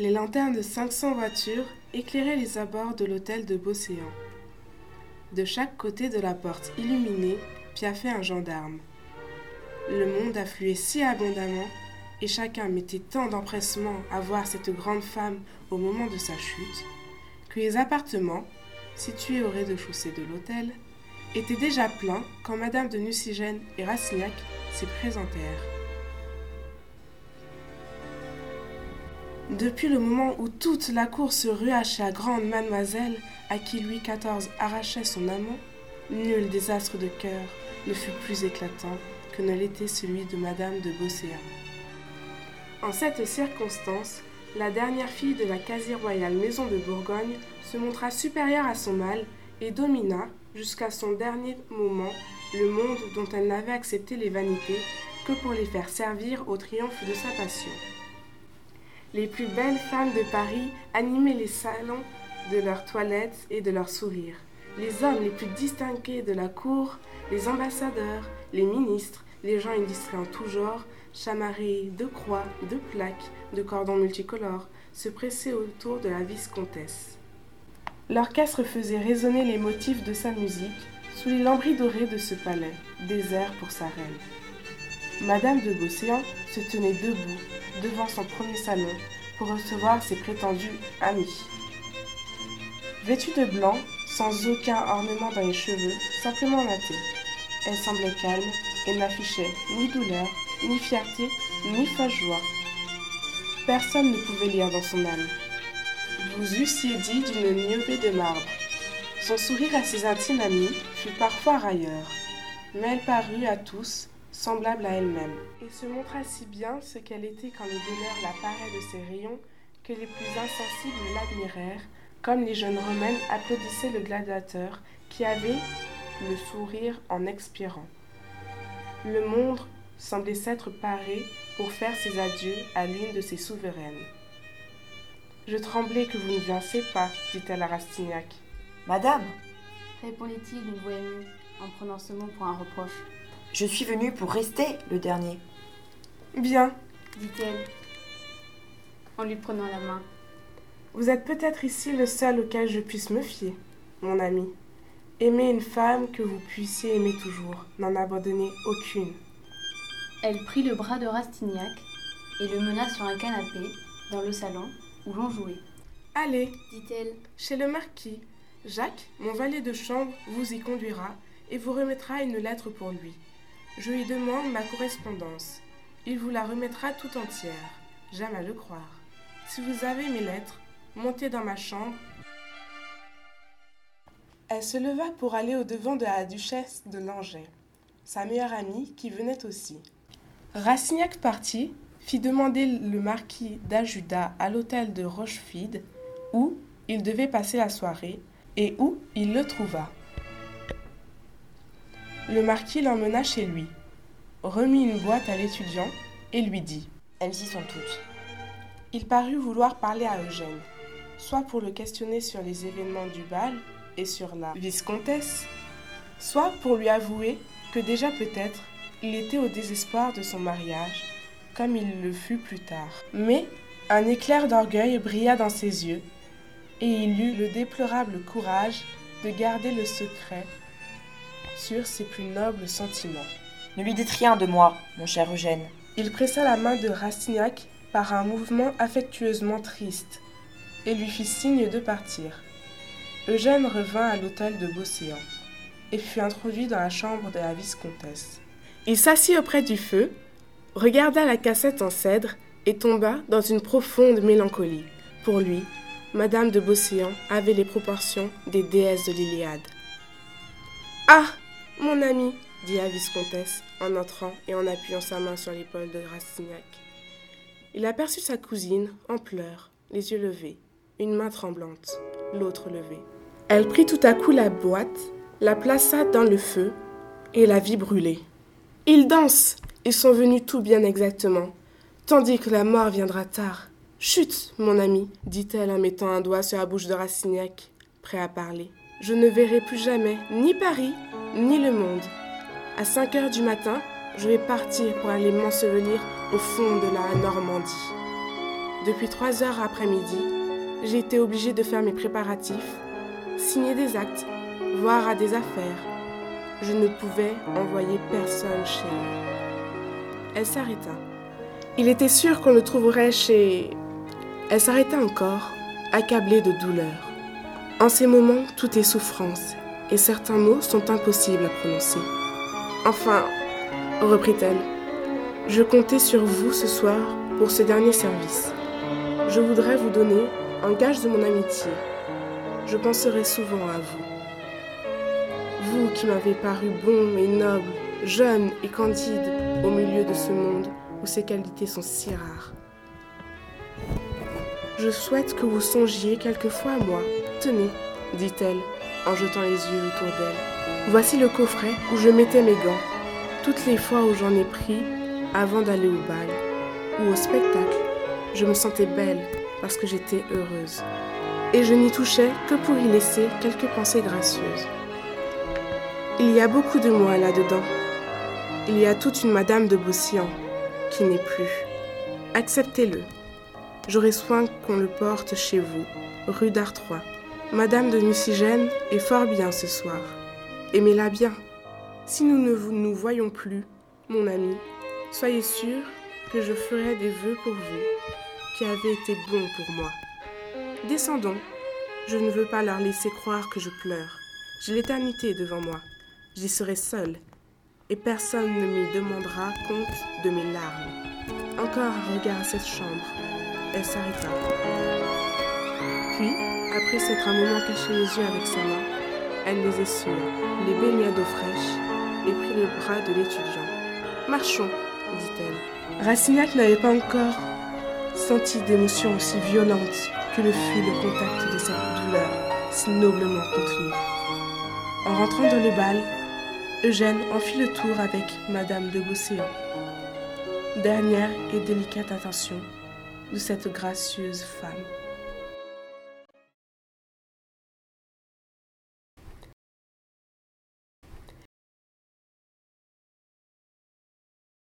Les lanternes de 500 voitures éclairaient les abords de l'hôtel de Beauséant. De chaque côté de la porte illuminée piaffait un gendarme. Le monde affluait si abondamment et chacun mettait tant d'empressement à voir cette grande femme au moment de sa chute que les appartements, situés au rez-de-chaussée de l'hôtel, étaient déjà pleins quand Madame de Nucigène et Rastignac s'y présentèrent. Depuis le moment où toute la cour se rua chez la grande mademoiselle à qui Louis XIV arrachait son amant, nul désastre de cœur ne fut plus éclatant que ne l'était celui de Madame de Beauséant. En cette circonstance, la dernière fille de la quasi-royale maison de Bourgogne se montra supérieure à son mâle et domina, jusqu'à son dernier moment, le monde dont elle n'avait accepté les vanités que pour les faire servir au triomphe de sa passion. Les plus belles femmes de Paris animaient les salons de leurs toilettes et de leurs sourires. Les hommes les plus distingués de la cour, les ambassadeurs, les ministres, les gens illustrés en tout genre, chamarrés de croix, de plaques, de cordons multicolores, se pressaient autour de la viscomtesse. L'orchestre faisait résonner les motifs de sa musique sous les lambris dorés de ce palais, désert pour sa reine. Madame de Beauséant se tenait debout devant son premier salon pour recevoir ses prétendus amis. Vêtue de blanc, sans aucun ornement dans les cheveux, simplement mattée, elle semblait calme et n'affichait ni douleur, ni fierté, ni fausse joie. Personne ne pouvait lire dans son âme. Vous eussiez dit d'une myopée de marbre. Son sourire à ses intimes amis fut parfois railleur, mais elle parut à tous semblable à elle-même, et se montra si bien ce qu'elle était quand le bonheur la parait de ses rayons que les plus insensibles l'admirèrent, comme les jeunes romaines applaudissaient le gladiateur qui avait le sourire en expirant. Le monde semblait s'être paré pour faire ses adieux à l'une de ses souveraines. Je tremblais que vous ne vinssiez pas, dit-elle à Rastignac. Madame, répondit-il d'une voix émue, en prenant ce mot pour un reproche. Je suis venue pour rester le dernier. Bien, dit-elle, en lui prenant la main. vous êtes peut-être ici le seul auquel je puisse me fier, mon ami. Aimez une femme que vous puissiez aimer toujours, n'en abandonnez aucune. Elle prit le bras de Rastignac et le mena sur un canapé dans le salon où l'on jouait. Allez, Dit-elle, chez le marquis. Jacques, mon valet de chambre, vous y conduira et vous remettra une lettre pour lui. Je lui demande ma correspondance. Il vous la remettra tout entière. J'aime à le croire. Si vous avez mes lettres, montez dans ma chambre. Elle se leva pour aller au-devant de la duchesse de Langeais, sa meilleure amie qui venait aussi. Rastignac partit, fit demander le marquis d'Ajuda à l'hôtel de Rochefide, où il devait passer la soirée, et où il le trouva. Le marquis l'emmena chez lui, remit une boîte à l'étudiant et lui dit Elles y sont toutes. Il parut vouloir parler à Eugène, soit pour le questionner sur les événements du bal et sur la viscomtesse, soit pour lui avouer que déjà peut-être il était au désespoir de son mariage, comme il le fut plus tard. Mais un éclair d'orgueil brilla dans ses yeux, et il eut le déplorable courage de garder le secret sur ses plus nobles sentiments. Ne lui dites rien de moi, mon cher Eugène. Il pressa la main de Rastignac par un mouvement affectueusement triste et lui fit signe de partir. Eugène revint à l'hôtel de Beauséant et fut introduit dans la chambre de la viscomtesse. Il s'assit auprès du feu, regarda la cassette en cèdre et tomba dans une profonde mélancolie. Pour lui, Madame de Beauséant avait les proportions des déesses de l'Iliade. Ah Mon ami dit la viscomtesse en entrant et en appuyant sa main sur l'épaule de Rastignac. Il aperçut sa cousine en pleurs, les yeux levés, une main tremblante, l'autre levée. Elle prit tout à coup la boîte, la plaça dans le feu et la vit brûler. Ils dansent Ils sont venus tout bien exactement, tandis que la mort viendra tard. Chut, mon ami, dit-elle en mettant un doigt sur la bouche de Rastignac, prêt à parler. Je ne verrai plus jamais ni Paris, ni le monde. À cinq heures du matin, je vais partir pour aller m'ensevelir au fond de la Normandie. Depuis trois heures après-midi, j'ai été obligée de faire mes préparatifs, signer des actes, voir à des affaires. Je ne pouvais envoyer personne chez elle. Elle s'arrêta. Il était sûr qu'on le trouverait chez... Elle s'arrêta encore, accablée de douleur. En ces moments, tout est souffrance, et certains mots sont impossibles à prononcer. Enfin, reprit-elle, je comptais sur vous ce soir pour ce dernier service. Je voudrais vous donner un gage de mon amitié. Je penserai souvent à vous. Vous qui m'avez paru bon et noble, jeune et candide au milieu de ce monde où ces qualités sont si rares. Je souhaite que vous songiez quelquefois à moi. Tenez, dit-elle en jetant les yeux autour d'elle. Voici le coffret où je mettais mes gants. Toutes les fois où j'en ai pris avant d'aller au bal ou au spectacle, je me sentais belle parce que j'étais heureuse. Et je n'y touchais que pour y laisser quelques pensées gracieuses. Il y a beaucoup de moi là-dedans. Il y a toute une Madame de Bossian qui n'est plus. Acceptez-le. J'aurai soin qu'on le porte chez vous, rue d'Artrois. Madame de Nucigène est fort bien ce soir. Aimez-la bien. Si nous ne nous voyons plus, mon ami, soyez sûr que je ferai des vœux pour vous, qui avez été bons pour moi. Descendons. Je ne veux pas leur laisser croire que je pleure. J'ai l'éternité devant moi. J'y serai seule, et personne ne m'y demandera compte de mes larmes. Encore un regard à cette chambre. Elle s'arrêta. Puis, après s'être un moment caché les yeux avec sa main, elle les essua, les baigna d'eau fraîche et prit le bras de l'étudiant. Marchons, dit-elle. Rastignac n'avait pas encore senti d'émotion aussi violente que le fut le contact de cette douleur si noblement contenue. En rentrant dans le bal, Eugène en fit le tour avec Madame de Beauséant. Dernière et délicate attention de cette gracieuse femme.